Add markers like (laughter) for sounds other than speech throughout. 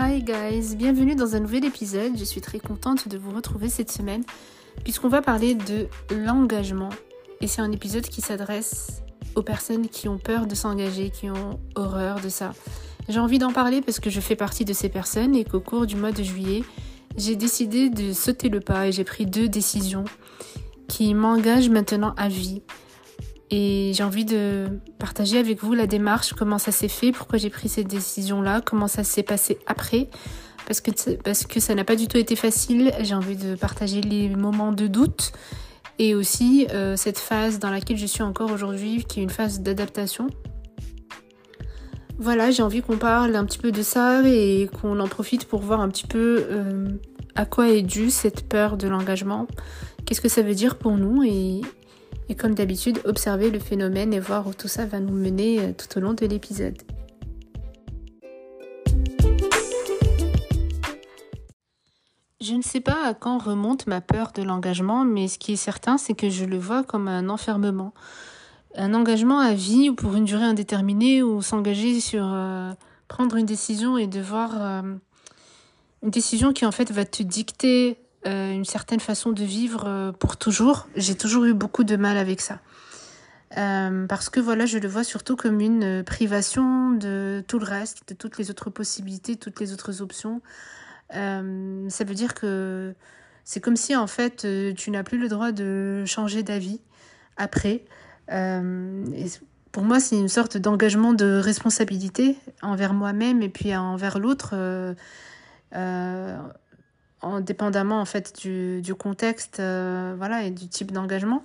Hi guys, bienvenue dans un nouvel épisode. Je suis très contente de vous retrouver cette semaine puisqu'on va parler de l'engagement. Et c'est un épisode qui s'adresse aux personnes qui ont peur de s'engager, qui ont horreur de ça. J'ai envie d'en parler parce que je fais partie de ces personnes et qu'au cours du mois de juillet, j'ai décidé de sauter le pas et j'ai pris deux décisions qui m'engagent maintenant à vie. Et j'ai envie de partager avec vous la démarche, comment ça s'est fait, pourquoi j'ai pris cette décision-là, comment ça s'est passé après. Parce que, parce que ça n'a pas du tout été facile. J'ai envie de partager les moments de doute et aussi euh, cette phase dans laquelle je suis encore aujourd'hui, qui est une phase d'adaptation. Voilà, j'ai envie qu'on parle un petit peu de ça et qu'on en profite pour voir un petit peu euh, à quoi est due cette peur de l'engagement, qu'est-ce que ça veut dire pour nous et, et comme d'habitude, observer le phénomène et voir où tout ça va nous mener euh, tout au long de l'épisode. Je ne sais pas à quand remonte ma peur de l'engagement, mais ce qui est certain, c'est que je le vois comme un enfermement. Un engagement à vie ou pour une durée indéterminée ou s'engager sur euh, prendre une décision et devoir... Euh, une décision qui en fait va te dicter euh, une certaine façon de vivre euh, pour toujours. J'ai toujours eu beaucoup de mal avec ça. Euh, parce que voilà, je le vois surtout comme une privation de tout le reste, de toutes les autres possibilités, toutes les autres options. ça veut dire que c'est comme si en fait tu n'as plus le droit de changer d'avis après. pour moi, c'est une sorte d'engagement de responsabilité envers moi-même et puis envers l'autre en fait du, du contexte euh, voilà et du type d'engagement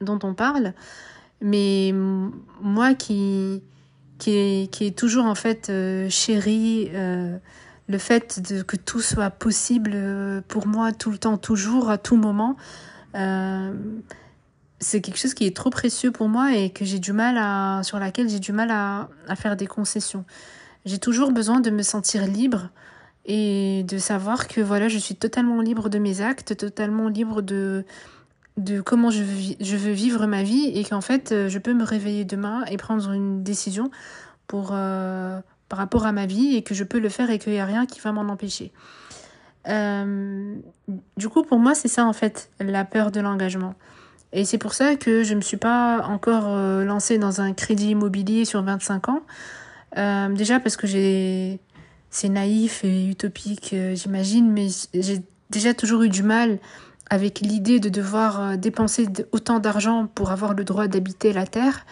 dont on parle. Mais moi qui qui qui est toujours en fait euh, euh, le fait de que tout soit possible pour moi tout le temps toujours à tout moment c'est quelque chose qui est trop précieux pour moi et que j'ai du mal à sur laquelle j'ai du mal à, à faire des concessions. J'ai toujours besoin de me sentir libre et de savoir que voilà, je suis totalement libre de mes actes, totalement libre de de comment je veux, je veux vivre ma vie et qu'en fait euh, je peux me réveiller demain et prendre une décision pour euh, par rapport à ma vie et que je peux le faire et qu'il n'y a rien qui va m'en empêcher. Euh, du coup, pour moi, c'est ça en fait, la peur de l'engagement. Et c'est pour ça que je ne me suis pas encore lancée dans un crédit immobilier sur 25 ans. déjà parce que j'ai c'est naïf et utopique, euh, j'imagine, mais j'ai déjà toujours eu du mal avec l'idée de devoir euh, dépenser autant d'argent pour avoir le droit d'habiter la Terre,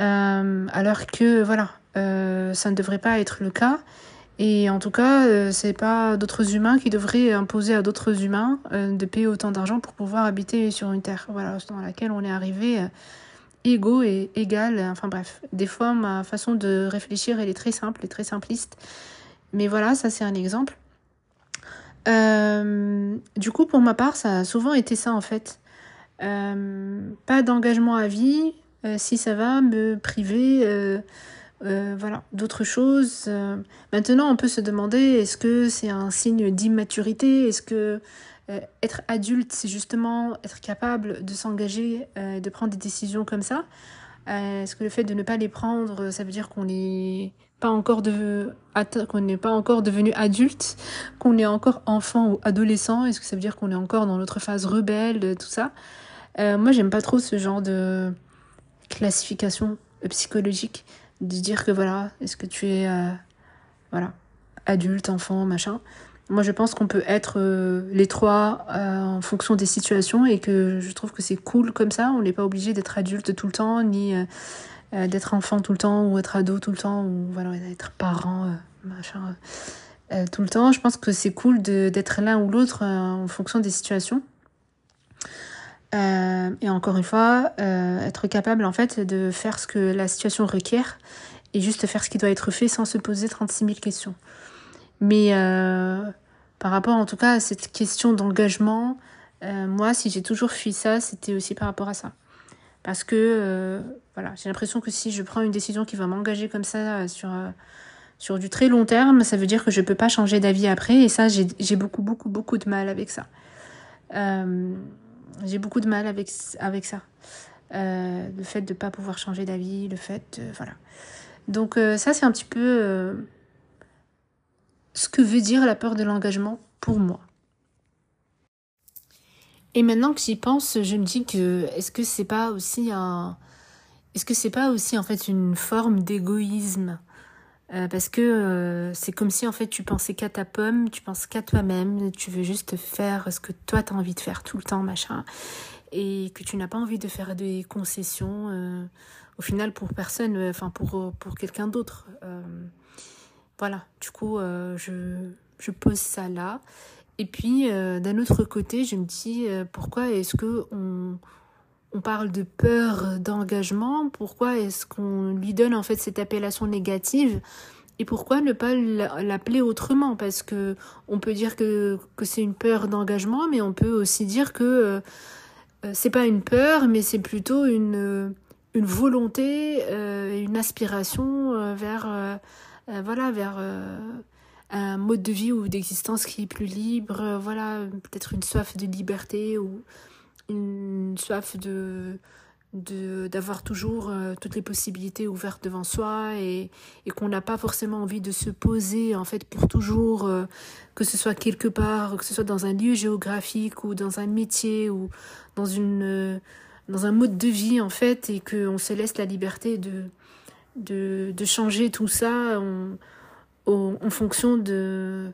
euh, alors que voilà, ça ne devrait pas être le cas. Et en tout cas, c'est pas d'autres humains qui devraient imposer à d'autres humains de payer autant d'argent pour pouvoir habiter sur une terre, voilà, dans laquelle on est arrivé égaux et égal. Enfin bref, des fois ma façon de réfléchir elle est très simple et très simpliste. Mais voilà, ça c'est un exemple. Euh, du coup, pour ma part, ça a souvent été ça en fait. Euh, pas d'engagement à vie, euh, si ça va me priver, voilà, d'autres choses. maintenant, on peut se demander est-ce que c'est un signe d'immaturité? Est-ce que être adulte, c'est justement être capable de s'engager de prendre des décisions comme ça? Est-ce que le fait de ne pas les prendre, ça veut dire qu'on est pas encore de qu'on n'est pas encore devenu adulte, qu'on est encore enfant ou adolescent Est-ce que ça veut dire qu'on est encore dans notre phase rebelle, tout ça? Euh, Moi, j'aime pas trop ce genre de classification psychologique, de dire que voilà, est-ce que tu es euh, voilà adulte, enfant, machin. Moi, je pense qu'on peut être euh, les trois en fonction des situations et que je trouve que c'est cool comme ça. On n'est pas obligé d'être adulte tout le temps, ni euh, d'être enfant tout le temps ou être ado tout le temps ou voilà être parent euh, machin euh, tout le temps. Je pense que c'est cool d'être l'un ou l'autre en fonction des situations. Et encore une fois être capable en fait de faire ce que la situation requiert et juste faire ce qui doit être fait sans se poser 36 000 questions. Mais par rapport en tout cas à cette question d'engagement moi si j'ai toujours fui ça c'était aussi par rapport à ça parce que euh, voilà, j'ai l'impression que si je prends une décision qui va m'engager comme ça euh, sur, euh, sur du très long terme, ça veut dire que je ne peux pas changer d'avis après. Et ça, j'ai beaucoup, beaucoup, beaucoup de mal avec ça. j'ai beaucoup de mal avec, avec ça. le fait de ne pas pouvoir changer d'avis, le fait de, voilà. Donc ça, c'est un petit peu ce que veut dire la peur de l'engagement pour moi. Et maintenant que j'y pense, je me dis que est-ce que c'est pas aussi un est-ce que c'est pas aussi en fait une forme d'égoïsme? Euh, parce que euh, c'est comme si en fait tu pensais qu'à ta pomme, tu penses qu'à toi-même, tu veux juste faire ce que toi tu as envie de faire tout le temps, machin, et que tu n'as pas envie de faire des concessions euh, au final pour personne, enfin pour, pour quelqu'un d'autre. voilà, du coup je, je pose ça là. Et puis d'un autre côté, je me dis pourquoi est-ce que on parle de peur d'engagement, pourquoi est-ce qu'on lui donne en fait cette appellation négative? Et pourquoi ne pas l'appeler autrement? Parce que on peut dire que, que c'est une peur d'engagement, mais on peut aussi dire que euh, c'est pas une peur, mais c'est plutôt une, une volonté, euh, une aspiration euh, vers, voilà, vers un mode de vie ou d'existence qui est plus libre, voilà, peut-être une soif de liberté ou une soif de d'avoir toujours euh, toutes les possibilités ouvertes devant soi et, et qu'on n'a pas forcément envie de se poser en fait pour toujours euh, que ce soit quelque part que ce soit dans un lieu géographique ou dans un métier ou euh, dans un mode de vie en fait et qu'on se laisse la liberté de de, de changer tout ça en, fonction de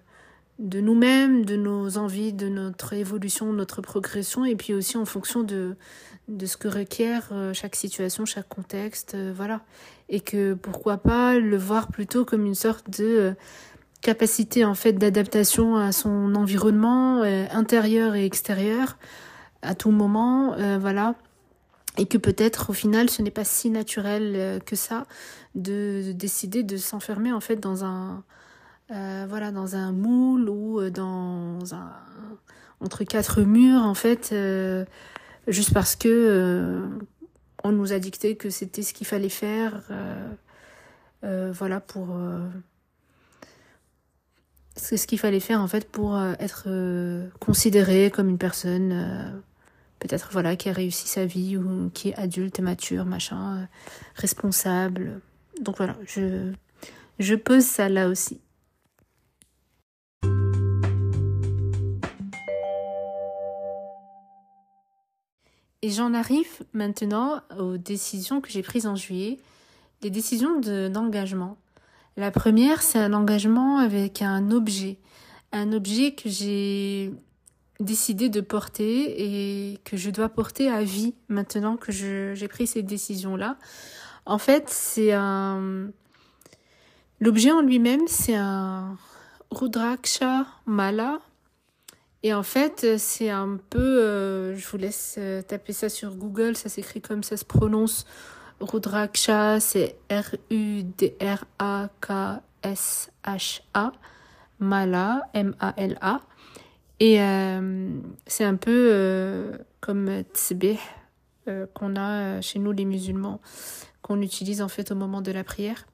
de nous-mêmes, de nos envies, de notre évolution, notre progression, et puis aussi en fonction de, de ce que requiert euh, chaque situation, chaque contexte, euh, voilà. Et que pourquoi pas le voir plutôt comme une sorte de euh, capacité en fait d'adaptation à son environnement intérieur et extérieur à tout moment, voilà. Et que peut-être au final ce n'est pas si naturel que ça de décider de s'enfermer en fait dans un euh, voilà, dans un moule ou euh, dans un entre quatre murs en fait, euh, juste parce que on nous a dicté que c'était ce qu'il fallait faire, voilà pour ce qu'il fallait faire en fait pour être considéré comme une personne peut-être voilà qui a réussi sa vie ou qui est adulte mature machin responsable. Donc voilà je je pose ça là aussi. Et j'en arrive maintenant aux décisions que j'ai prises en juillet, des décisions d'engagement. la première, c'est un engagement avec un objet, un objet que j'ai décidé de porter et que je dois porter à vie maintenant que j'ai pris cette décision-là. En fait, c'est un... L'objet en lui-même, c'est un Rudraksha Mala et en fait, c'est un peu, euh, je vous laisse euh, taper ça sur Google, ça s'écrit comme ça se prononce. Rudraksha, c'est R-U-D-R-A-K-S-H-A. Mala, M-A-L-A. Et euh, c'est un peu comme tsbih qu'on a chez nous les musulmans, qu'on utilise en fait au moment de la prière.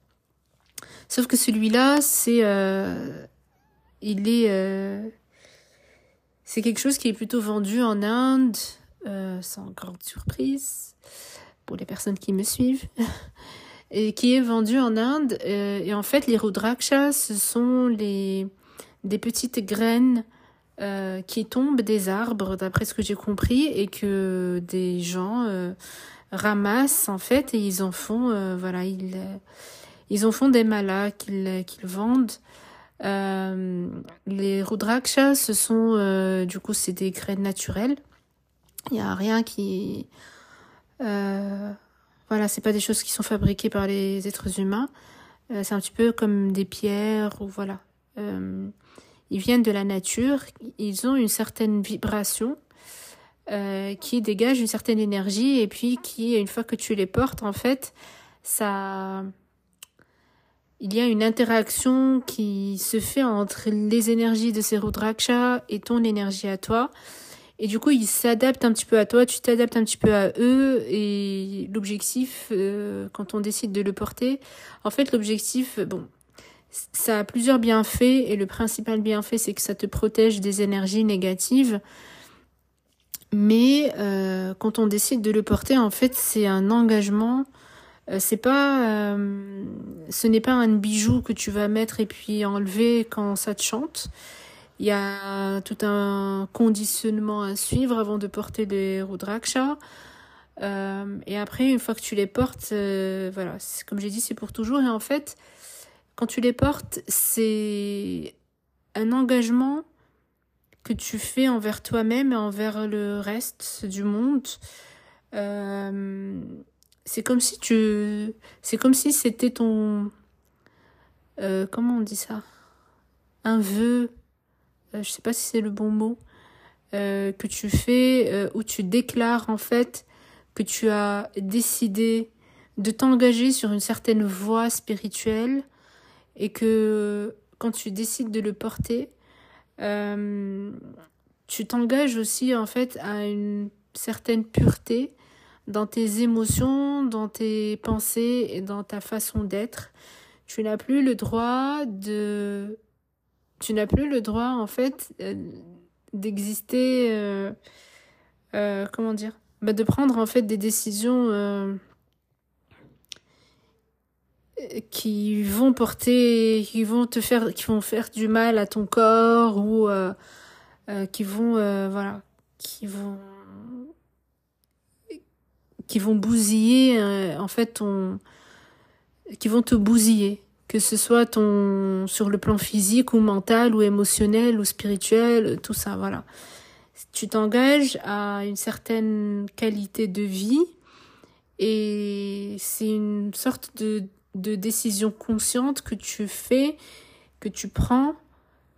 Sauf que celui-là, c'est, il est c'est quelque chose qui est plutôt vendu en Inde, euh, sans grande surprise pour les personnes qui me suivent, (laughs) et qui est vendu en Inde. Euh, et en fait, les Rudrakshas, ce sont les, des petites graines euh, qui tombent des arbres, d'après ce que j'ai compris, et que des gens ramassent en fait, et ils en font, voilà, ils, ils en font des malas qu'ils qu'ils vendent. Euh, les Rudrakshas, ce sont euh, du coup c'est des graines naturelles. Il n'y a rien qui euh, voilà, c'est pas des choses qui sont fabriquées par les êtres humains. Euh, c'est un petit peu comme des pierres ou voilà. Euh, ils viennent de la nature. Ils ont une certaine vibration qui dégage une certaine énergie et puis qui, une fois que tu les portes, en fait, ça il y a une interaction qui se fait entre les énergies de ces Rudraksha et ton énergie à toi. Et du coup, ils s'adaptent un petit peu à toi, tu t'adaptes un petit peu à eux. Et l'objectif, euh, quand on décide de le porter, en fait, l'objectif, bon, ça a plusieurs bienfaits. Et le principal bienfait, c'est que ça te protège des énergies négatives. Mais euh, quand on décide de le porter, en fait, c'est un engagement euh, c'est pas euh, ce n'est pas un bijou que tu vas mettre et puis enlever quand ça te chante. Il y a tout un conditionnement à suivre avant de porter les Rudraksha. Euh, et après, une fois que tu les portes, euh, voilà, comme j'ai dit, c'est pour toujours. Et en fait, quand tu les portes, c'est un engagement que tu fais envers toi-même et envers le reste du monde. Euh, c'est comme si tu, c'est comme si c'était ton, euh, comment on dit ça, un vœu euh, je sais pas si c'est le bon mot, euh, que tu fais, où tu déclares en fait que tu as décidé de t'engager sur une certaine voie spirituelle et que quand tu décides de le porter, tu t'engages aussi en fait à une certaine pureté dans tes émotions, dans tes pensées et dans ta façon d'être. Tu n'as plus le droit de tu n'as plus le droit en fait euh, d'exister euh, euh, comment dire bah, de prendre en fait des décisions qui vont porter qui vont te faire qui vont faire du mal à ton corps ou qui vont voilà qui vont qui vont bousiller en fait ton qui vont te bousiller que ce soit ton sur le plan physique ou mental ou émotionnel ou spirituel, tout ça, voilà. Tu t'engages à une certaine qualité de vie et c'est une sorte de, de décision consciente que tu fais, que tu prends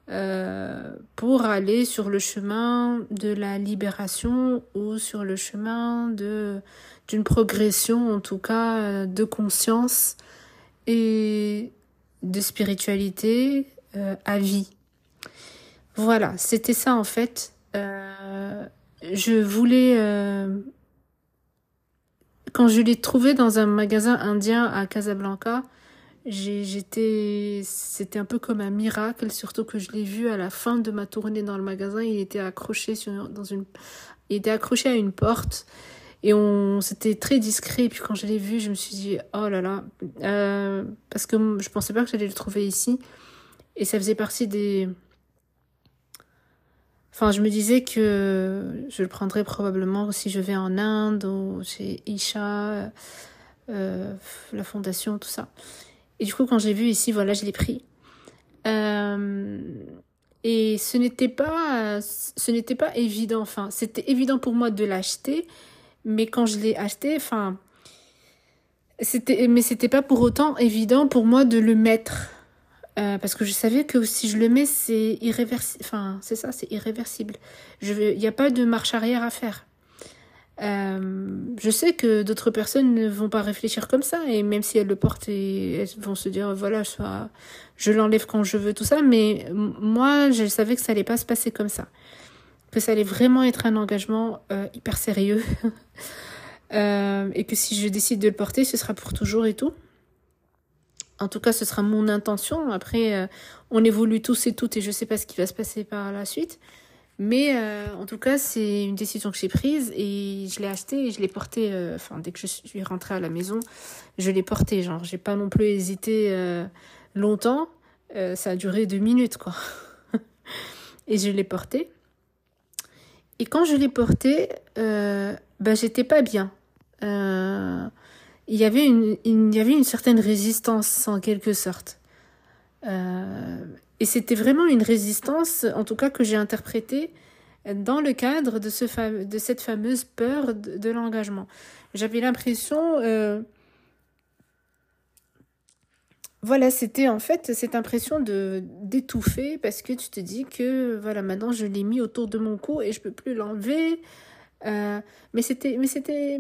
euh, pour aller sur le chemin de la libération ou sur le chemin de d'une progression en tout cas de conscience et de spiritualité euh, à vie. Voilà, c'était ça en fait. Euh, je voulais... Quand je l'ai trouvé dans un magasin indien à Casablanca, j'étais c'était un peu comme un miracle surtout que je l'ai vu à la fin de ma tournée dans le magasin il était accroché sur dans une il était accroché à une porte et on, c'était très discret. Et puis quand je l'ai vu, je me suis dit, oh là là, euh, parce que je pensais pas que j'allais le trouver ici. Et ça faisait partie des. Enfin, je me disais que je le prendrais probablement si je vais en Inde ou chez Isha, euh, la fondation, tout ça. Et du coup, quand j'ai vu ici, voilà, je l'ai pris. Euh, et ce n'était pas, ce n'était pas évident. Enfin, c'était évident pour moi de l'acheter, mais quand je l'ai acheté, enfin, c'était, mais c'était pas pour autant évident pour moi de le mettre. Euh, parce que je savais que si je le mets, c'est irréversible. Enfin, c'est ça, c'est irréversible. Il n'y a pas de marche arrière à faire. Euh, je sais que d'autres personnes ne vont pas réfléchir comme ça, et même si elles le portent, et elles vont se dire voilà, je l'enlève quand je veux, tout ça. Mais moi, je savais que ça allait pas se passer comme ça que ça allait vraiment être un engagement euh, hyper sérieux (laughs) et que si je décide de le porter, ce sera pour toujours et tout. En tout cas, ce sera mon intention. Après, euh, on évolue tous et toutes et je sais pas ce qui va se passer par la suite. Mais en tout cas, c'est une décision que j'ai prise et je l'ai acheté et je l'ai porté. Enfin, dès que je suis rentrée à la maison, je l'ai porté. Genre, j'ai pas non plus hésité longtemps. ça a duré deux minutes, quoi. (laughs) et je l'ai porté. Et quand je l'ai porté, euh, bah, j'étais pas bien. Euh, il, y avait une, y avait une certaine résistance en quelque sorte. Euh, et c'était vraiment une résistance, en tout cas que j'ai interprétée dans le cadre de, ce de cette fameuse peur de, de l'engagement. J'avais l'impression euh, voilà, c'était en fait cette impression de d'étouffer parce que tu te dis que voilà maintenant je l'ai mis autour de mon cou et je peux plus l'enlever. Euh, mais c'était mais c'était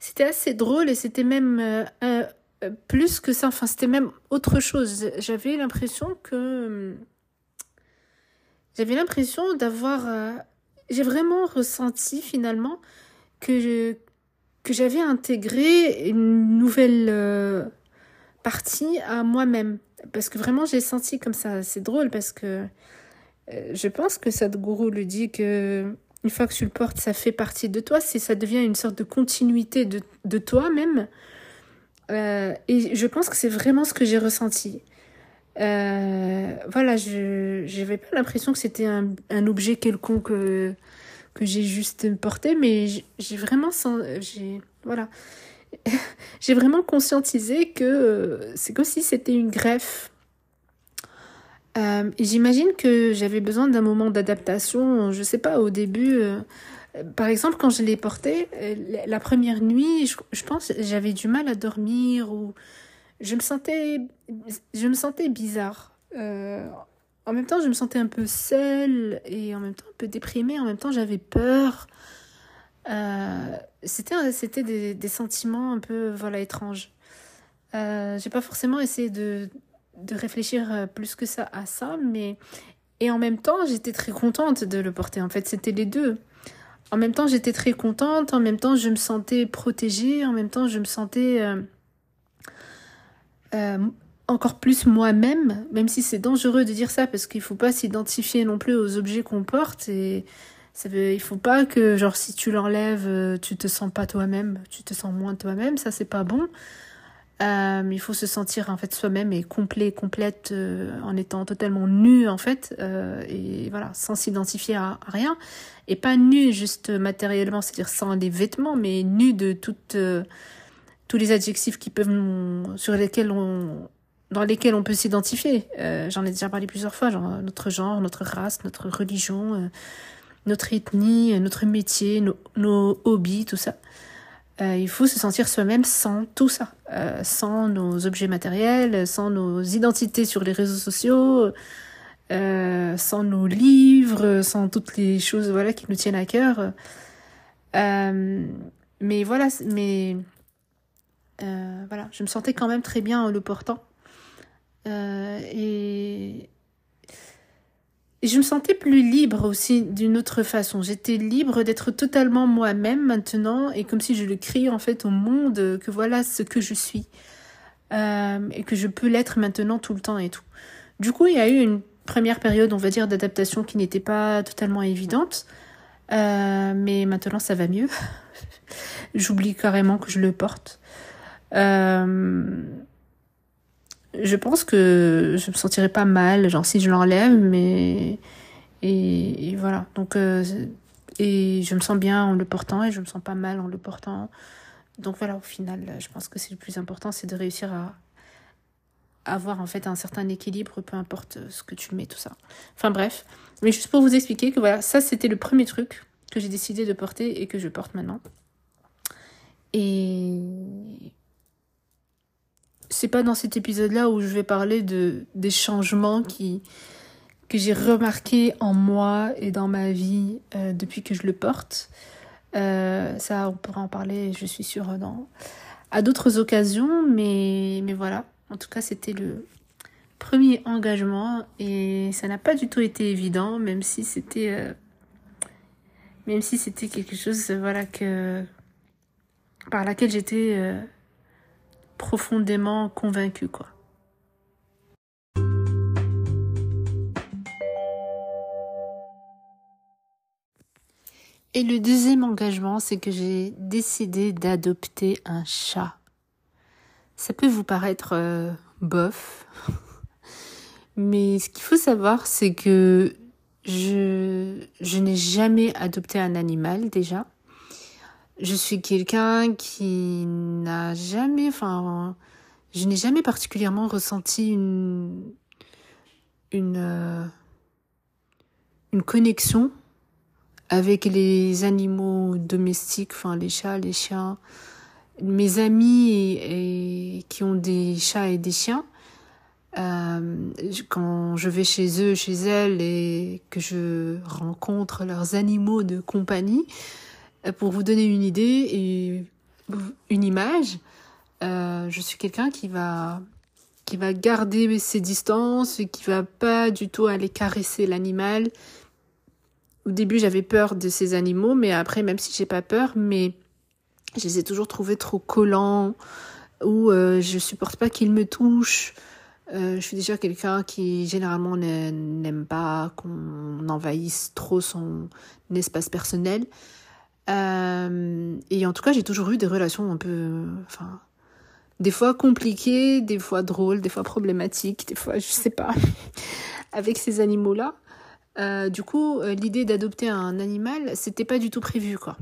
c'était assez drôle et c'était même euh, euh, plus que ça. Enfin c'était même autre chose. J'avais l'impression que j'avais l'impression d'avoir j'ai vraiment ressenti finalement que que j'avais intégré une nouvelle partie à moi-même. Parce que vraiment, j'ai senti comme ça. C'est drôle parce que euh, je pense que Sadhguru le dit que une fois que tu le portes, ça fait partie de toi. C'est ça devient une sorte de continuité de, de toi-même. Euh, et je pense que c'est vraiment ce que j'ai ressenti. Euh, voilà, je n'avais pas l'impression que c'était un, objet quelconque que, que j'ai juste porté, mais j'ai vraiment, voilà, (laughs) j'ai vraiment conscientisé que c'est comme si c'était une greffe. Euh, J'imagine que j'avais besoin d'un moment d'adaptation. Je sais pas, au début, euh, par exemple, quand je l'ai porté, euh, la première nuit, je, je pense j'avais du mal à dormir ou je me sentais, je me sentais bizarre. Euh, en même temps, je me sentais un peu seule et en même temps un peu déprimée. En même temps, j'avais peur. C'était c'était des, sentiments un peu voilà étranges. J'ai pas forcément essayé de, de réfléchir plus que ça à ça, mais et en même temps, j'étais très contente de le porter. En fait, c'était les deux. En même temps, j'étais très contente. En même temps, je me sentais protégée. En même temps, je me sentais euh, euh, encore plus moi-même, même si c'est dangereux de dire ça parce qu'il faut pas s'identifier non plus aux objets qu'on porte et ça veut, il faut pas que genre si tu l'enlèves, euh, tu te sens pas toi-même, tu te sens moins toi-même, ça c'est pas bon. Euh, il faut se sentir en fait soi-même et complet, complète euh, en étant totalement nu en fait euh, et voilà sans s'identifier à, rien et pas nu juste matériellement, c'est-à-dire sans des vêtements, mais nu de toutes tous les adjectifs qui peuvent sur lesquels on dans lesquels on peut s'identifier. Euh, J'en ai déjà parlé plusieurs fois, genre notre genre, notre race, notre religion, euh, notre ethnie, notre métier, nos hobbies, tout ça. Euh, il faut se sentir soi-même sans tout ça, euh, sans nos objets matériels, sans nos identités sur les réseaux sociaux, euh, sans nos livres, sans toutes les choses voilà qui nous tiennent à cœur. Mais voilà, mais voilà, je me sentais quand même très bien en le portant. Et... et je me sentais plus libre aussi d'une autre façon. J'étais libre d'être totalement moi-même maintenant et comme si je le criais en fait au monde que voilà ce que je suis euh, et que je peux l'être maintenant tout le temps et tout. Du coup, il y a eu une première période, on va dire, d'adaptation qui n'était pas totalement évidente. Euh, mais maintenant, ça va mieux. (laughs) J'oublie carrément que je le porte. Euh, je pense que je me sentirais pas mal, genre si je l'enlève, mais et, voilà. Donc euh, et je me sens bien en le portant et je me sens pas mal en le portant. Donc voilà, au final, je pense que c'est le plus important, c'est de réussir à avoir en fait un certain équilibre, peu importe ce que tu mets, tout ça. Enfin bref, mais juste pour vous expliquer que voilà, ça c'était le premier truc que j'ai décidé de porter et que je porte maintenant. Et c'est pas dans cet épisode-là où je vais parler de des changements qui que j'ai remarqué en moi et dans ma vie euh, depuis que je le porte. Euh, ça, on pourra en parler, je suis sûre, dans, à d'autres occasions, mais, mais voilà. En tout cas, c'était le premier engagement et ça n'a pas du tout été évident, même si c'était, euh, même si c'était quelque chose, voilà, que, par laquelle j'étais profondément convaincue, quoi. Et le deuxième engagement, c'est que j'ai décidé d'adopter un chat. Ça peut vous paraître euh, bof, (laughs) mais ce qu'il faut savoir, c'est que je, je n'ai jamais adopté un animal déjà. Je suis quelqu'un qui n'a jamais, enfin, je n'ai jamais particulièrement ressenti une, une, euh, une connexion avec les animaux domestiques, enfin les chats, les chiens. Mes amis qui ont des chats et des chiens, euh, quand je vais chez eux, chez elles et que je rencontre leurs animaux de compagnie, pour vous donner une idée et une image, euh, je suis quelqu'un qui va qui va garder ses distances et qui va pas du tout aller caresser l'animal. Au début, j'avais peur de ces animaux, mais après, même si j'ai pas peur, mais je les ai toujours trouvés trop collants ou euh, je supporte pas qu'ils me touchent. Euh, je suis déjà quelqu'un qui généralement n'aime pas qu'on envahisse trop son espace personnel. Euh, et en tout cas, j'ai toujours eu des relations un peu, enfin, des fois compliquées, des fois drôles, des fois problématiques, des fois je sais pas, (laughs) avec ces animaux-là. Euh, du coup, euh, l'idée d'adopter un animal, c'était pas du tout prévu, quoi.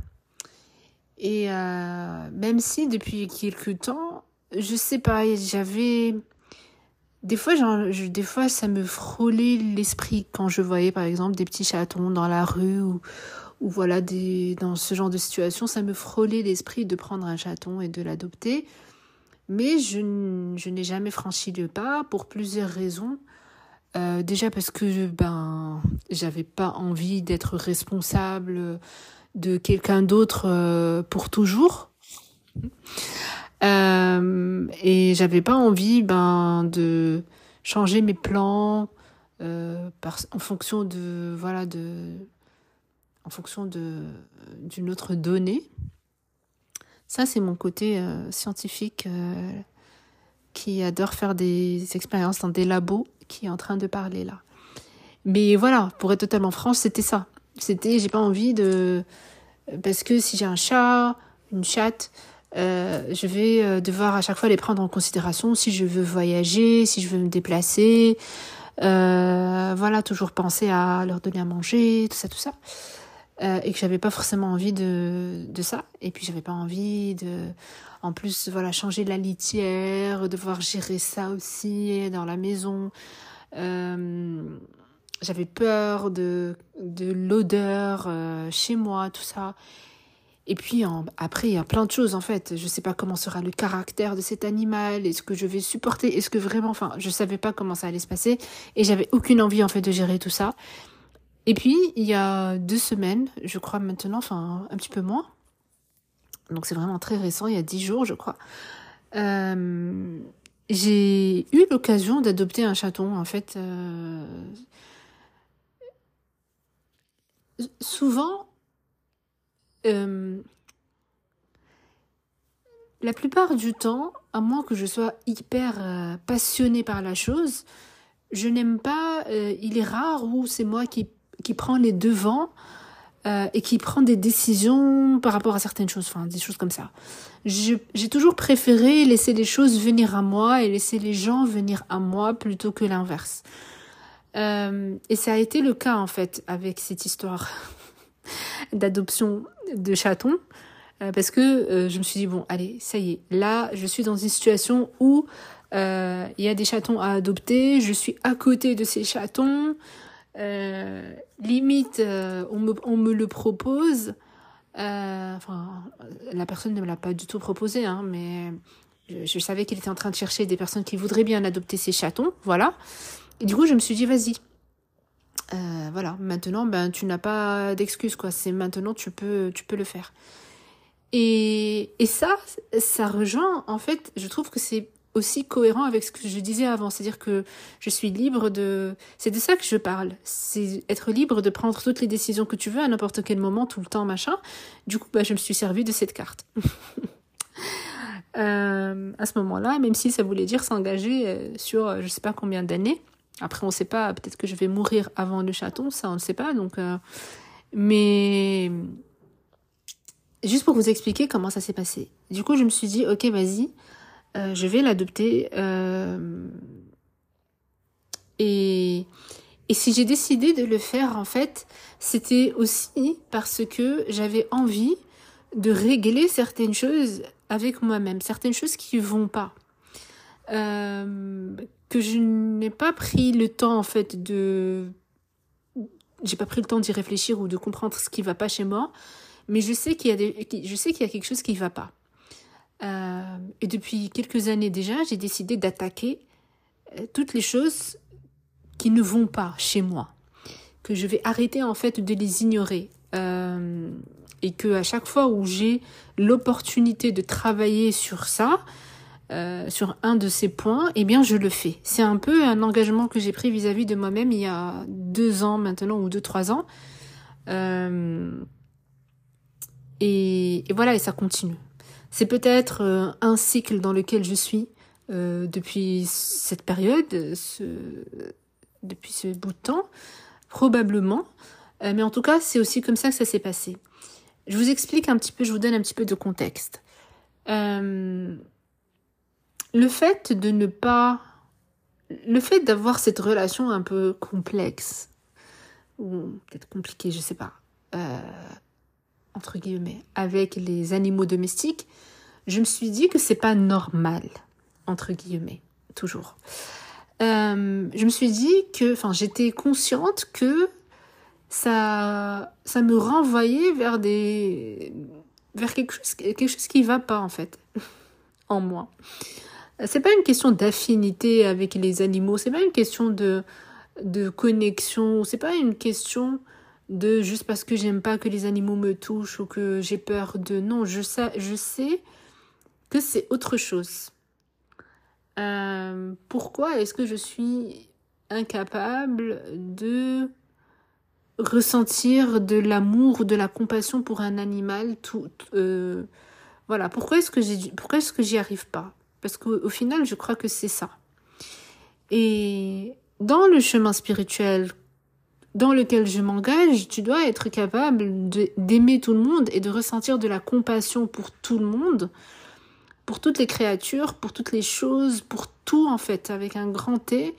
Et même si depuis quelques temps, je sais pas, j'avais des fois, des fois, ça me frôlait l'esprit quand je voyais, par exemple, des petits chatons dans la rue ou, ou voilà, dans ce genre de situation, ça me frôlait l'esprit de prendre un chaton et de l'adopter. Mais je, n'ai jamais franchi le pas pour plusieurs raisons. Euh, déjà parce que ben j'avais pas envie d'être responsable de quelqu'un d'autre euh, pour toujours. Euh, et j'avais pas envie ben de changer mes plans euh, en fonction de voilà de en fonction de d'une autre donnée. Ça c'est mon côté euh, scientifique euh, qui adore faire des expériences dans des labos qui est en train de parler là. Mais voilà, pour être totalement franche, c'était ça. C'était j'ai pas envie de parce que si j'ai un chat, une chatte, euh, je vais euh, devoir à chaque fois les prendre en considération si je veux voyager, si je veux me déplacer. Euh, voilà, toujours penser à leur donner à manger, tout ça, tout ça. Euh, et que j'avais pas forcément envie de, de ça. Et puis j'avais pas envie de, en plus, voilà, changer la litière, devoir gérer ça aussi dans la maison. Euh, j'avais peur de, de l'odeur euh, chez moi, tout ça. Et puis après, il y a plein de choses en fait. Je sais pas comment sera le caractère de cet animal, est-ce que je vais supporter, est-ce que vraiment, enfin, je savais pas comment ça allait se passer et j'avais aucune envie en fait de gérer tout ça. Et puis il y a deux semaines, je crois maintenant, enfin un petit peu moins. Donc c'est vraiment très récent, il y a dix jours, je crois. Euh, j'ai eu l'occasion d'adopter un chaton en fait. Euh, souvent euh, la plupart du temps, à moins que je sois hyper passionnée par la chose, je n'aime pas, il est rare où c'est moi qui, qui prends les devants euh, et qui prend des décisions par rapport à certaines choses, enfin des choses comme ça. J'ai toujours préféré laisser les choses venir à moi et laisser les gens venir à moi plutôt que l'inverse. Euh, et ça a été le cas en fait avec cette histoire (laughs) d'adoption de chatons. Euh, parce que je me suis dit, bon, allez, ça y est, là, je suis dans une situation où il y a des chatons à adopter, je suis à côté de ces chatons, limite, on, me, on me le propose. enfin, la personne ne me l'a pas du tout proposé, hein, mais je, savais qu'il était en train de chercher des personnes qui voudraient bien adopter ces chatons, voilà. Et du coup, je me suis dit, vas-y, euh, voilà, maintenant, ben, tu n'as pas d'excuses, quoi. C'est maintenant, tu peux, tu peux le faire. Et, et ça, ça rejoint, en fait, je trouve que c'est aussi cohérent avec ce que je disais avant. C'est-à-dire que je suis libre de... C'est de ça que je parle. C'est être libre de prendre toutes les décisions que tu veux à n'importe quel moment, tout le temps, machin. Du coup, bah, je me suis servi de cette carte. (laughs) euh, à ce moment-là, même si ça voulait dire s'engager euh, sur je sais pas combien d'années. Après, on ne sait pas, peut-être que je vais mourir avant le chaton, ça, on ne sait pas. Donc, euh, Mais juste pour vous expliquer comment ça s'est passé. Du coup, je me suis dit, ok, vas-y, euh, je vais l'adopter. Euh... Et... Et si j'ai décidé de le faire, en fait, c'était aussi parce que j'avais envie de régler certaines choses avec moi-même, certaines choses qui vont pas. Euh, que je n'ai pas pris le temps en fait de j'ai pas pris le temps d'y réfléchir ou de comprendre ce qui va pas chez moi mais je sais qu'il y a des je sais qu'il y a quelque chose qui va pas euh, et depuis quelques années déjà j'ai décidé d'attaquer euh, toutes les choses qui ne vont pas chez moi que je vais arrêter en fait de les ignorer euh, et que à chaque fois où j'ai l'opportunité de travailler sur ça sur un de ces points, eh bien je le fais. C'est un peu un engagement que j'ai pris vis-à-vis de moi-même il y a deux ans maintenant ou deux trois ans. Et, voilà, et ça continue. C'est peut-être euh, un cycle dans lequel je suis euh, depuis cette période, depuis ce bout de temps, probablement. Euh, mais en tout cas, c'est aussi comme ça que ça s'est passé. Je vous explique un petit peu, je vous donne un petit peu de contexte. Le fait de ne pas... Le fait d'avoir cette relation un peu complexe, ou peut-être compliquée, je sais pas, entre guillemets, avec les animaux domestiques, je me suis dit que c'est pas normal, entre guillemets, toujours. Euh, je me suis dit que, enfin, j'étais consciente que ça, ça me renvoyait vers des, vers quelque chose, quelque chose qui va pas en fait, (laughs) en moi. C'est pas une question d'affinité avec les animaux, c'est pas une question de, de connexion, c'est pas une question de juste parce que j'aime pas que les animaux me touchent ou que j'ai peur de. Non, je sais, je sais que c'est autre chose. Euh, pourquoi est-ce que je suis incapable de ressentir de l'amour, de la compassion pour un animal tout euh, voilà, pourquoi est-ce que j'ai pourquoi est-ce que j'y arrive pas? Parce qu'au final, je crois que c'est ça. Et dans le chemin spirituel dans lequel je m'engage, tu dois être capable d'aimer tout le monde et de ressentir de la compassion pour tout le monde pour toutes les créatures, pour toutes les choses, pour tout en fait, avec un grand T,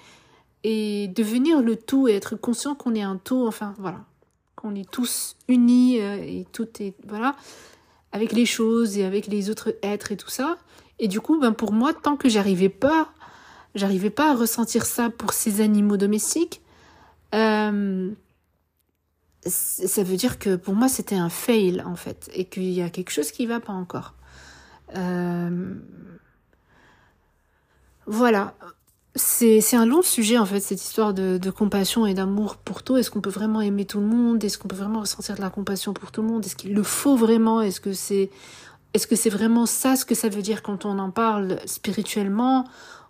et devenir le tout et être conscient qu'on est un tout, enfin voilà, qu'on est tous unis euh, et tout est voilà, avec les choses et avec les autres êtres et tout ça. Et du coup, ben pour moi, tant que j'arrivais pas, j'arrivais pas à ressentir ça pour ces animaux domestiques. Euh, ça veut dire que pour moi c'était un fail en fait et qu'il y a quelque chose qui va pas encore. Euh, voilà. C'est un long sujet en fait, cette histoire de, compassion et d'amour pour tout. Est-ce qu'on peut vraiment aimer tout le monde? Est-ce qu'on peut vraiment ressentir de la compassion pour tout le monde? Est-ce qu'il le faut vraiment? Est-ce que c'est est-ce que c'est vraiment ça ce que ça veut dire quand on en parle spirituellement?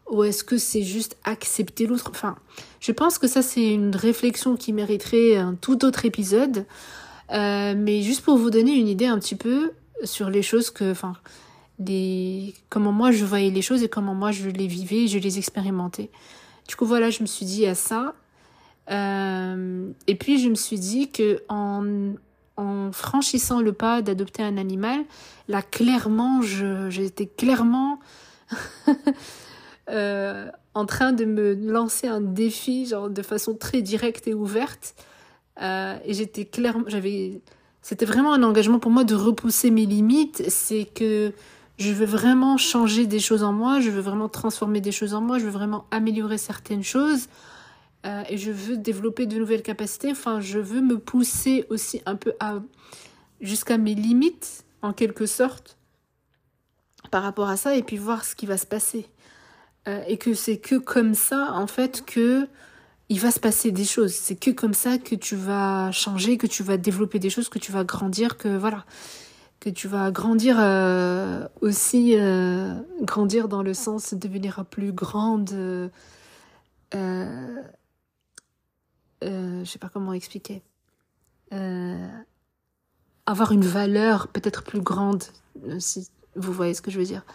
Ou est-ce que c'est juste accepter l'autre? Enfin, je pense que ça c'est une réflexion qui mériterait un tout autre épisode. Euh, mais juste pour vous donner une idée un petit peu sur les choses que, enfin, comment moi je voyais les choses et comment moi je les vivais, je les expérimentais. Du coup voilà, je me suis dit à ça. Euh, et puis je me suis dit que en, franchissant le pas d'adopter un animal, là clairement, j'étais clairement (laughs) euh, en train de me lancer un défi, genre de façon très directe et ouverte. Euh, et j'étais clairement, j'avais, c'était vraiment un engagement pour moi de repousser mes limites. C'est que je veux vraiment changer des choses en moi, je veux vraiment transformer des choses en moi, je veux vraiment améliorer certaines choses euh, et je veux développer de nouvelles capacités. Enfin, je veux me pousser aussi un peu à jusqu'à mes limites en quelque sorte par rapport à ça et puis voir ce qui va se passer. Euh, et que c'est que comme ça en fait que il va se passer des choses. C'est que comme ça que tu vas changer, que tu vas développer des choses, que tu vas grandir, que voilà que tu vas grandir euh, aussi, euh, grandir dans le sens de devenir plus grande. Euh, je sais pas comment expliquer. avoir une valeur peut-être plus grande, si vous voyez ce que je veux dire.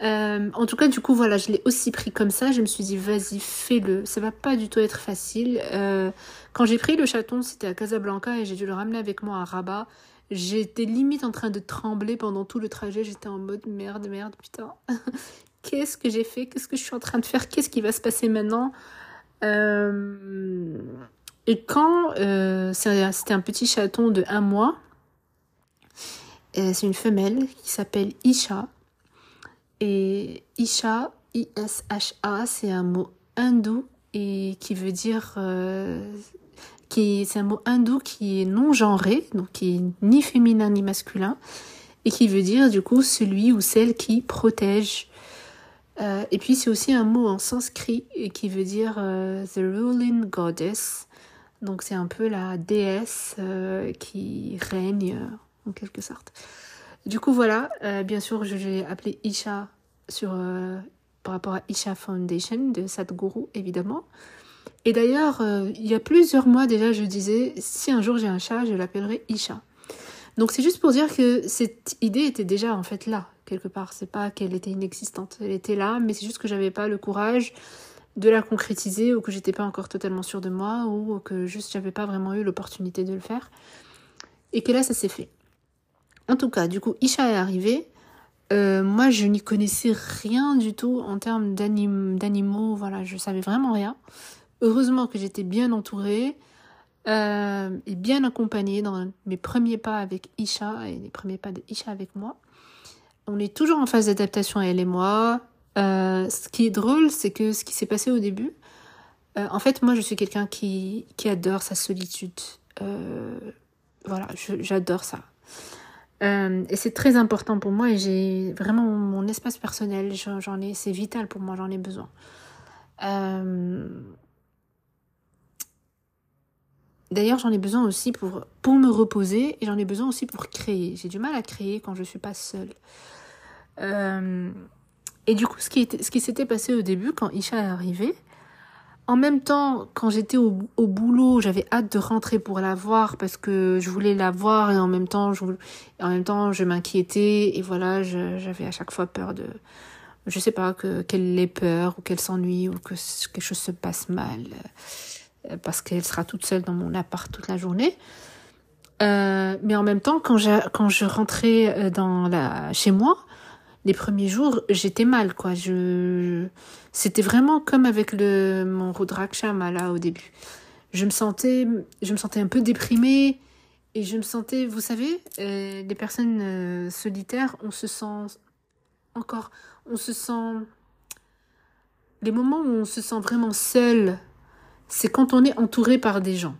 En tout cas, du coup, voilà, je l'ai aussi pris comme ça. Je me suis dit, vas-y, fais-le. Ça va pas du tout être facile. quand j'ai pris le chaton, c'était à Casablanca et j'ai dû le ramener avec moi à Rabat. J'étais limite en train de trembler pendant tout le trajet. J'étais en mode merde, merde, putain. (laughs) Qu'est-ce que j'ai fait? Qu'est-ce que je suis en train de faire? Qu'est-ce qui va se passer maintenant? Euh, Et quand euh, c'était un petit chaton de un mois, c'est une femelle qui s'appelle Isha. Et Isha, I-S-H-A, c'est un mot hindou et qui veut dire euh, qui c'est un mot hindou qui est non genré, donc qui est ni féminin ni masculin, et qui veut dire du coup celui ou celle qui protège. Euh, et puis c'est aussi un mot en sanskrit qui veut dire euh, the ruling goddess. Donc c'est un peu la déesse euh, qui règne en quelque sorte. Du coup voilà, bien sûr je l'ai appelé Isha sur, par rapport à Isha Foundation de Sadhguru évidemment. Et d'ailleurs, euh, il y a plusieurs mois déjà, je disais, si un jour j'ai un chat, je l'appellerai Isha. Donc c'est juste pour dire que cette idée était déjà en fait là, quelque part. C'est pas qu'elle était inexistante, elle était là, mais c'est juste que j'avais pas le courage de la concrétiser ou que j'étais pas encore totalement sûre de moi ou que juste j'avais pas vraiment eu l'opportunité de le faire. Et que là, ça s'est fait. En tout cas, du coup, Isha est arrivée. euh, moi, je n'y connaissais rien du tout en termes d'animaux. Voilà, je savais vraiment rien. Heureusement que j'étais bien entourée euh, et bien accompagnée dans mes premiers pas avec Isha et les premiers pas de Isha avec moi. On est toujours en phase d'adaptation, elle et moi. Euh, ce qui est drôle, c'est que ce qui s'est passé au début, en fait, moi, je suis quelqu'un qui, qui adore sa solitude. voilà, j'adore ça. Euh, et c'est très important pour moi et j'ai vraiment mon espace personnel. J'en ai, c'est vital pour moi, j'en ai besoin. Euh, d'ailleurs, j'en ai besoin aussi pour, pour me reposer et j'en ai besoin aussi pour créer. J'ai du mal à créer quand je suis pas seule. Euh, et du coup, ce qui, ce qui s'était passé au début, quand Isha est arrivée, en même temps, quand j'étais au, boulot, j'avais hâte de rentrer pour la voir parce que je voulais la voir et en même temps, je, en même temps, je m'inquiétais et voilà, j'avais à chaque fois peur de, je sais pas, que qu'elle ait peur ou qu'elle s'ennuie ou que quelque chose se passe mal euh, parce qu'elle sera toute seule dans mon appart toute la journée. Euh, mais en même temps, quand je, quand je rentrais euh, dans la, chez moi, les premiers jours, j'étais mal, quoi. Je, c'était vraiment comme avec le mon Rudrakshama là au début. Je me sentais, je me sentais un peu déprimée et je me sentais, vous savez, euh, les personnes euh, solitaires, on se sent encore, on se sent, les moments où on se sent vraiment seul, c'est quand on est entouré par des gens.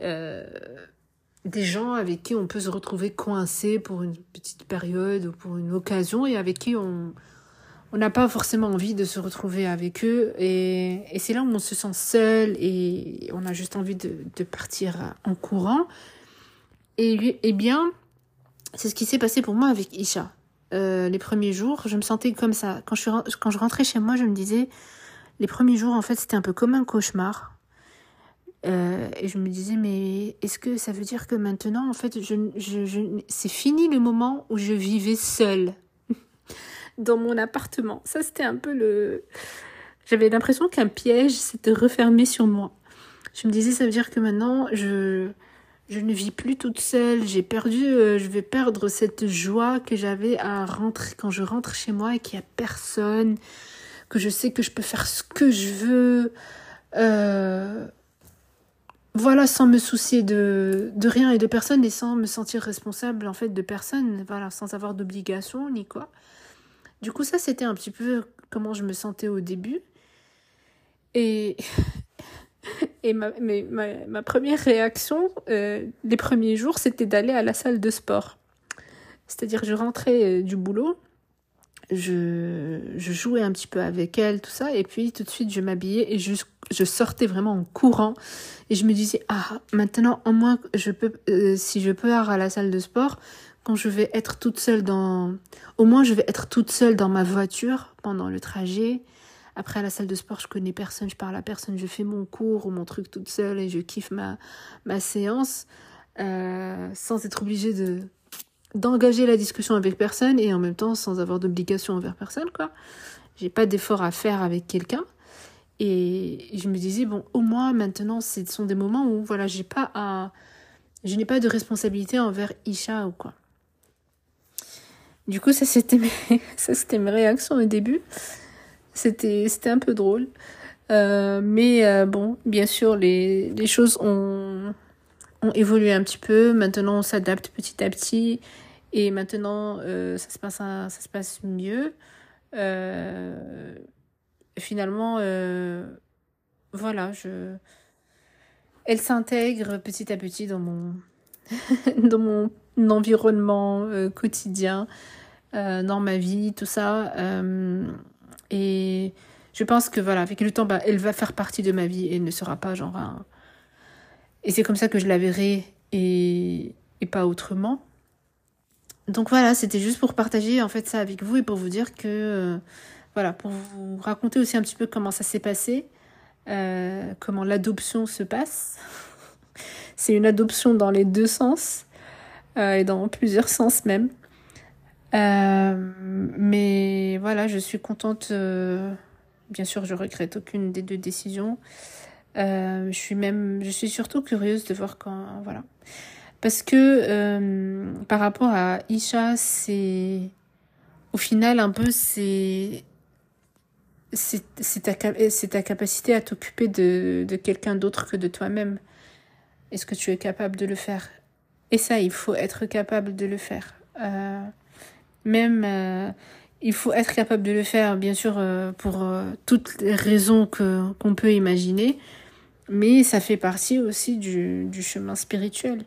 Euh, des gens avec qui on peut se retrouver coincé pour une petite période ou pour une occasion et avec qui on n'a pas forcément envie de se retrouver avec eux. Et, et c'est là où on se sent seul et on a juste envie de, de partir en courant. Et, et bien c'est ce qui s'est passé pour moi avec Isha. Euh, les premiers jours je me sentais comme ça. Quand je, quand je rentrais chez moi je me disais les premiers jours en fait c'était un peu comme un cauchemar euh, et je me disais, mais est-ce que ça veut dire que maintenant, en fait, je, je, je c'est fini le moment où je vivais seule (laughs) dans mon appartement Ça, c'était un peu le... J'avais l'impression qu'un piège s'était refermé sur moi. Je me disais, ça veut dire que maintenant, je, je ne vis plus toute seule. J'ai perdu, euh, je vais perdre cette joie que j'avais à rentrer quand je rentre chez moi et qu'il n'y a personne, que je sais que je peux faire ce que je veux. Euh, voilà, sans me soucier de, de rien et de personne et sans me sentir responsable en fait de personne, voilà, sans avoir d'obligation ni quoi. Du coup, ça c'était un petit peu comment je me sentais au début. Et, (laughs) et ma, ma, première réaction euh, les premiers jours, c'était d'aller à la salle de sport. C'est-à-dire, je rentrais euh, du boulot, je, je jouais un petit peu avec elle, tout ça, et puis tout de suite je m'habillais et je, je sortais vraiment en courant. Et je me disais, ah, maintenant, au moins, je peux, euh, si je peux aller à la salle de sport, quand je vais être toute seule dans, au moins je vais être toute seule dans ma voiture pendant le trajet. Après, à la salle de sport, je connais personne, je parle à personne, je fais mon cours ou mon truc toute seule et je kiffe ma, ma séance, euh, sans être obligée de, d'engager la discussion avec personne et en même temps sans avoir d'obligation envers personne, quoi. J'ai pas d'effort à faire avec quelqu'un. Et je me disais, bon, au moins maintenant, ce sont des moments où, voilà, j'ai pas à. Je n'ai pas de responsabilité envers Isha ou quoi. Du coup, ça c'était mes, (laughs) ça, c'était mes réactions au début. C'était, c'était un peu drôle. Euh, mais euh, bon, bien sûr, les, les choses ont, ont évolué un petit peu. Maintenant, on s'adapte petit à petit. Et maintenant, euh, ça, se passe, ça se passe mieux. Euh, finalement, euh, voilà, je... elle s'intègre petit à petit dans mon, (laughs) dans mon environnement quotidien, dans ma vie, tout ça. et je pense que voilà, avec le temps, bah, elle va faire partie de ma vie et ne sera pas genre un et c'est comme ça que je la verrai et, pas autrement. Donc voilà, c'était juste pour partager en fait ça avec vous et pour vous dire que euh, voilà, pour vous raconter aussi un petit peu comment ça s'est passé, euh, comment l'adoption se passe. (laughs) c'est une adoption dans les deux sens euh, et dans plusieurs sens même. mais voilà, je suis contente. bien sûr, je regrette aucune des deux décisions. Euh, je suis même, je suis surtout curieuse de voir quand, voilà. Parce que euh, par rapport à Isha, c'est au final, un peu, c'est c'est ta, ta capacité à t'occuper de, de quelqu'un d'autre que de toi-même. Est-ce que tu es capable de le faire? Et ça, il faut être capable de le faire. Euh, même, il faut être capable de le faire, bien sûr, pour toutes les raisons qu'on peut imaginer, mais ça fait partie aussi du, chemin spirituel.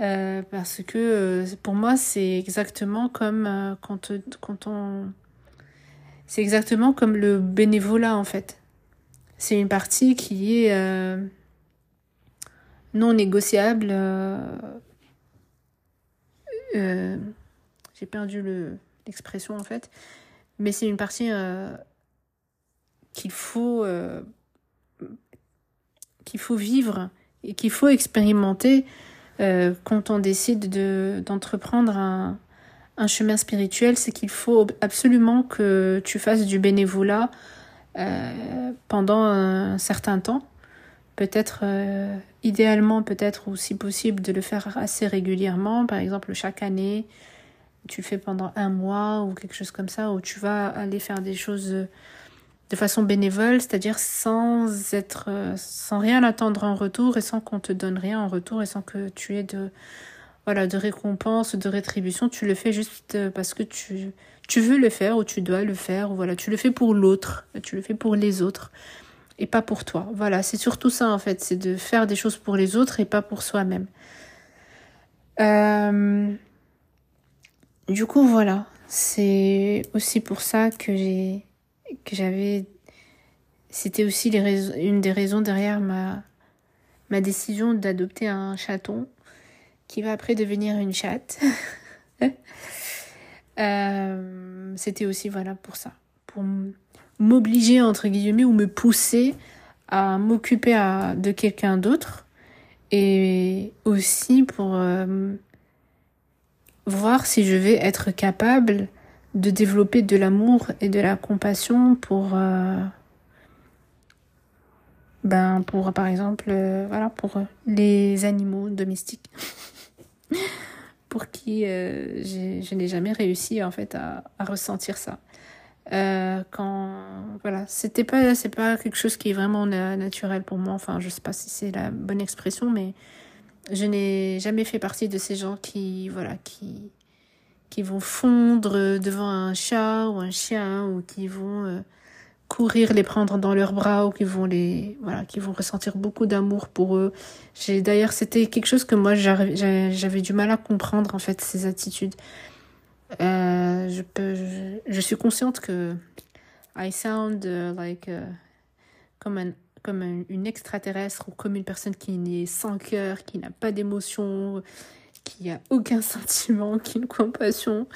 Euh, parce que euh, pour moi, c'est exactement comme quand, quand on c'est exactement comme le bénévolat en fait. C'est une partie qui est euh, non négociable. Euh, euh, J'ai perdu l'expression en fait. Mais c'est une partie qu'il faut, qu'il faut vivre et qu'il faut expérimenter quand on décide d'entreprendre un, un chemin spirituel, c'est qu'il faut absolument que tu fasses du bénévolat euh, pendant un certain temps. Peut-être, euh, idéalement, peut-être, ou si possible, de le faire assez régulièrement. Par exemple, chaque année, tu le fais pendant un mois ou quelque chose comme ça, où tu vas aller faire des choses de façon bénévole, c'est-à-dire sans être, sans rien attendre en retour et sans qu'on te donne rien en retour et sans que tu aies de, voilà, de récompense, de rétribution, tu le fais juste euh, parce que tu, tu veux le faire ou tu dois le faire, ou voilà, tu le fais pour l'autre, tu le fais pour les autres et pas pour toi. Voilà, c'est surtout ça en fait, c'est de faire des choses pour les autres et pas pour soi-même. Euh... Du coup, voilà, c'est aussi pour ça que j'ai que j'avais c'était aussi une des raisons derrière ma ma décision d'adopter un chaton qui va après devenir une chatte. (laughs) euh, C'était aussi voilà pour ça, pour m'obliger entre guillemets ou me pousser à m'occuper de quelqu'un d'autre et aussi pour euh, voir si je vais être capable de développer de l'amour et de la compassion pour euh, ben pour par exemple euh, voilà pour les animaux domestiques (laughs) pour qui euh, je n'ai jamais réussi en fait à, à ressentir ça. Quand voilà, c'était pas c'est pas quelque chose qui est vraiment naturel pour moi. Enfin, je sais pas si c'est la bonne expression, mais je n'ai jamais fait partie de ces gens qui voilà qui qui vont fondre devant un chat ou un chien ou qui vont euh, courir les prendre dans leurs bras ou qui vont les voilà qui vont ressentir beaucoup d'amour pour eux. J'ai d'ailleurs c'était quelque chose que moi j'avais du mal à comprendre en fait ces attitudes. Euh, je peux je, suis consciente que I sound like comme un comme un, une extraterrestre ou comme une personne qui n'est sans cœur qui n'a pas d'émotion qui a aucun (laughs) sentiment qui ne compassion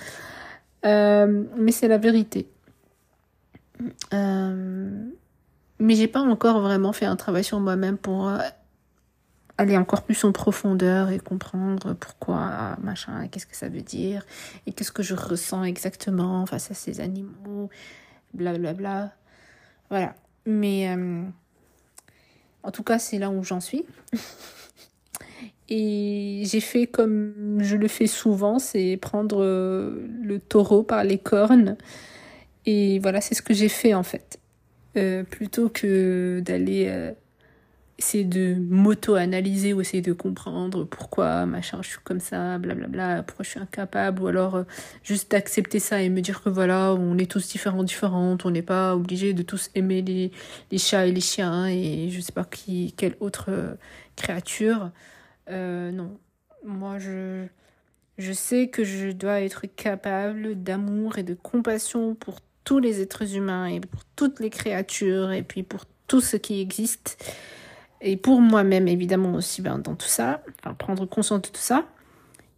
euh, mais c'est la vérité euh, mais j'ai pas encore vraiment fait un travail sur moi-même pour euh, aller encore plus en profondeur et comprendre pourquoi, machin, qu'est-ce que ça veut dire, et qu'est-ce que je ressens exactement face à ces animaux, blablabla. Bla bla. Voilà. Mais euh, en tout cas, c'est là où j'en suis. (laughs) Et j'ai fait comme je le fais souvent, c'est prendre le taureau par les cornes et voilà, c'est ce que j'ai fait en fait. Euh, plutôt que d'aller euh, essayer de m'auto-analyser ou essayer de comprendre pourquoi machin je suis comme ça, blablabla, pourquoi je suis incapable, ou alors euh, juste d'accepter ça et me dire que voilà, on est tous différents, différentes, on n'est pas obligé de tous aimer les, les chats et les chiens et je sais pas qui, quelle autre euh, créature. Euh, non, moi je, je sais que je dois être capable d'amour et de compassion pour tous les êtres humains et pour toutes les créatures et puis pour tout ce qui existe. Et pour moi-même, évidemment, aussi ben, dans tout ça, prendre conscience de tout ça.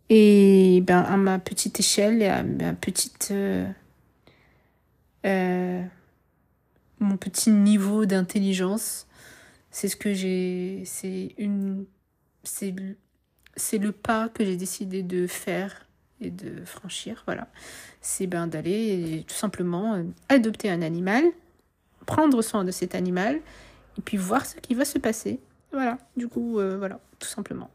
Et ben, à ma petite échelle et à ma petite. Euh, euh, mon petit niveau d'intelligence, c'est ce que j'ai. C'est une. C'est le pas que j'ai décidé de faire et de franchir, voilà, c'est ben d'aller tout simplement euh, adopter un animal, prendre soin de cet animal, et puis voir ce qui va se passer. Voilà, du coup, euh, voilà, tout simplement.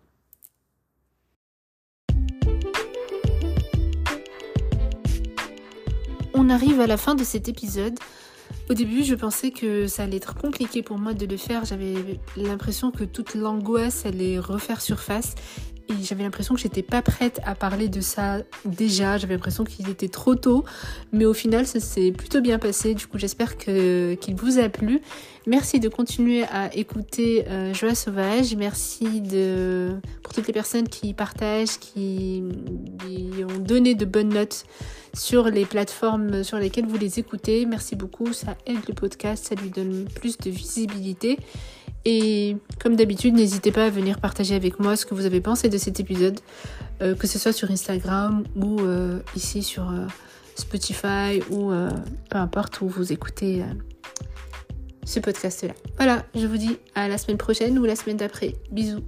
on arrive à la fin de cet épisode. Au début, je pensais que ça allait être compliqué pour moi de le faire. J'avais l'impression que toute l'angoisse allait refaire surface et j'avais l'impression que j'étais pas prête à parler de ça déjà. J'avais l'impression qu'il était trop tôt, mais au final, ça s'est plutôt bien passé. Du coup, j'espère qu'il vous a plu. Merci de continuer à écouter euh, Joie Sauvage. Merci pour toutes les personnes qui partagent, qui ont donné de bonnes notes sur les plateformes sur lesquelles vous les écoutez. Merci beaucoup. Ça aide le podcast, ça lui donne plus de visibilité. Et comme d'habitude, n'hésitez pas à venir partager avec moi ce que vous avez pensé de cet épisode, euh, que ce soit sur Instagram ou euh, ici sur euh, Spotify ou peu importe où vous écoutez ce podcast-là. Voilà, je vous dis à la semaine prochaine ou la semaine d'après. Bisous.